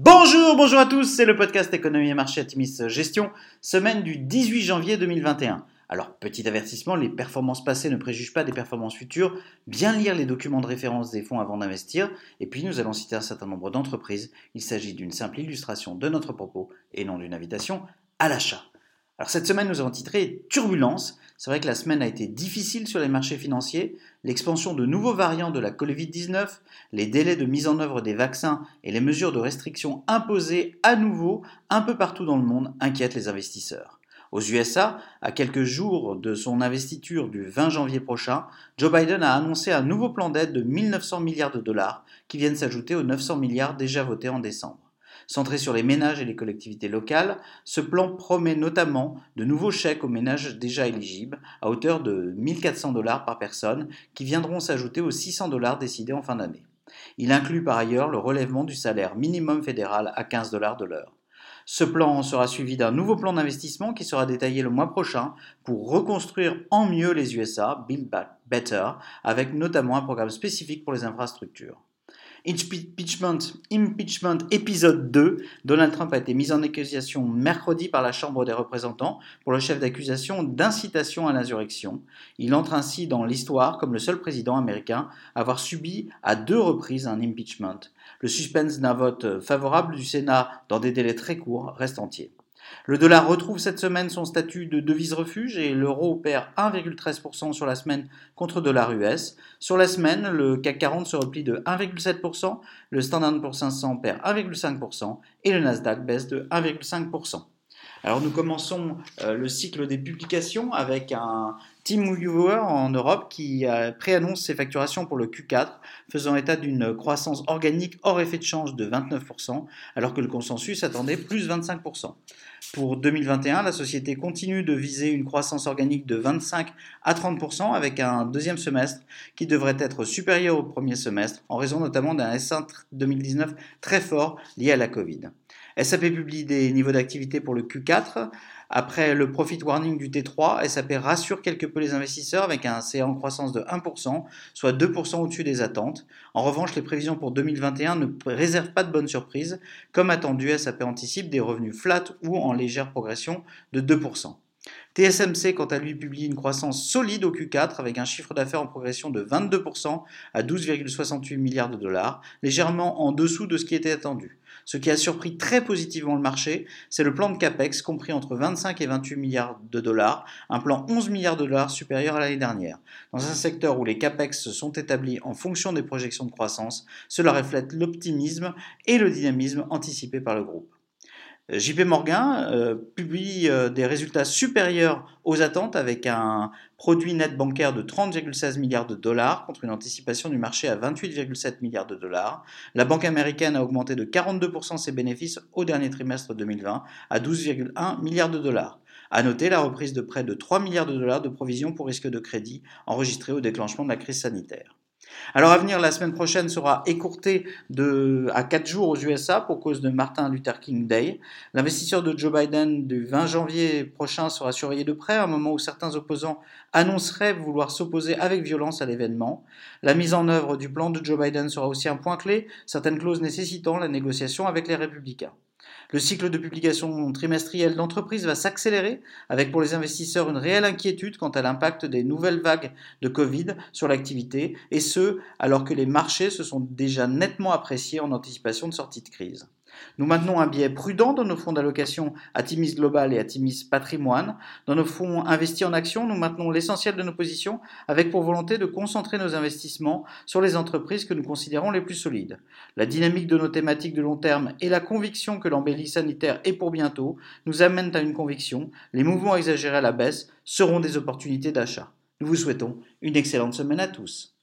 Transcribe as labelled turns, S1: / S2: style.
S1: Bonjour, bonjour à tous, c'est le podcast Économie et Marché Atimis Gestion, semaine du 18 janvier 2021. Alors, petit avertissement, les performances passées ne préjugent pas des performances futures. Bien lire les documents de référence des fonds avant d'investir. Et puis, nous allons citer un certain nombre d'entreprises. Il s'agit d'une simple illustration de notre propos et non d'une invitation à l'achat. Alors cette semaine, nous avons titré Turbulence. C'est vrai que la semaine a été difficile sur les marchés financiers. L'expansion de nouveaux variants de la Covid-19, les délais de mise en œuvre des vaccins et les mesures de restriction imposées à nouveau un peu partout dans le monde inquiètent les investisseurs. Aux USA, à quelques jours de son investiture du 20 janvier prochain, Joe Biden a annoncé un nouveau plan d'aide de 1900 milliards de dollars qui viennent s'ajouter aux 900 milliards déjà votés en décembre. Centré sur les ménages et les collectivités locales, ce plan promet notamment de nouveaux chèques aux ménages déjà éligibles à hauteur de 1400 dollars par personne qui viendront s'ajouter aux 600 dollars décidés en fin d'année. Il inclut par ailleurs le relèvement du salaire minimum fédéral à 15 dollars de l'heure. Ce plan sera suivi d'un nouveau plan d'investissement qui sera détaillé le mois prochain pour reconstruire en mieux les USA, Build Back Better, avec notamment un programme spécifique pour les infrastructures. Impeachment, épisode 2. Donald Trump a été mis en accusation mercredi par la Chambre des représentants pour le chef d'accusation d'incitation à l'insurrection. Il entre ainsi dans l'histoire comme le seul président américain à avoir subi à deux reprises un impeachment. Le suspense d'un vote favorable du Sénat dans des délais très courts reste entier. Le dollar retrouve cette semaine son statut de devise refuge et l'euro perd 1,13% sur la semaine contre dollar US. Sur la semaine, le CAC 40 se replie de 1,7%, le Standard Poor's 500 perd 1,5% et le Nasdaq baisse de 1,5%. Alors nous commençons euh, le cycle des publications avec un Team Viewer en Europe qui préannonce ses facturations pour le Q4, faisant état d'une croissance organique hors effet de change de 29%, alors que le consensus attendait plus 25%. Pour 2021, la société continue de viser une croissance organique de 25 à 30% avec un deuxième semestre qui devrait être supérieur au premier semestre en raison notamment d'un S1 2019 très fort lié à la Covid. SAP publie des niveaux d'activité pour le Q4. Après le profit warning du T3, SAP rassure quelque peu les investisseurs avec un CA en croissance de 1%, soit 2% au-dessus des attentes. En revanche, les prévisions pour 2021 ne réservent pas de bonnes surprises. Comme attendu, SAP anticipe des revenus flat ou en légère progression de 2%. TSMC, quant à lui, publie une croissance solide au Q4 avec un chiffre d'affaires en progression de 22% à 12,68 milliards de dollars, légèrement en dessous de ce qui était attendu. Ce qui a surpris très positivement le marché, c'est le plan de CAPEX compris entre 25 et 28 milliards de dollars, un plan 11 milliards de dollars supérieur à l'année dernière. Dans un secteur où les CAPEX sont établis en fonction des projections de croissance, cela reflète l'optimisme et le dynamisme anticipés par le groupe. JP Morgan euh, publie euh, des résultats supérieurs aux attentes avec un produit net bancaire de 30,16 milliards de dollars contre une anticipation du marché à 28,7 milliards de dollars. La banque américaine a augmenté de 42% ses bénéfices au dernier trimestre 2020 à 12,1 milliards de dollars. À noter la reprise de près de 3 milliards de dollars de provisions pour risque de crédit enregistrée au déclenchement de la crise sanitaire. Alors à venir, la semaine prochaine sera écourtée de, à 4 jours aux USA pour cause de Martin Luther King Day. L'investisseur de Joe Biden du 20 janvier prochain sera surveillé de près, à un moment où certains opposants annonceraient vouloir s'opposer avec violence à l'événement. La mise en œuvre du plan de Joe Biden sera aussi un point clé, certaines clauses nécessitant la négociation avec les républicains. Le cycle de publication trimestrielle d'entreprise va s'accélérer, avec pour les investisseurs une réelle inquiétude quant à l'impact des nouvelles vagues de Covid sur l'activité, et ce, alors que les marchés se sont déjà nettement appréciés en anticipation de sortie de crise. Nous maintenons un biais prudent dans nos fonds d'allocation Atimis Global et Atimis Patrimoine. Dans nos fonds investis en actions, nous maintenons l'essentiel de nos positions avec pour volonté de concentrer nos investissements sur les entreprises que nous considérons les plus solides. La dynamique de nos thématiques de long terme et la conviction que l'embellie sanitaire est pour bientôt nous amènent à une conviction, les mouvements exagérés à la baisse seront des opportunités d'achat. Nous vous souhaitons une excellente semaine à tous.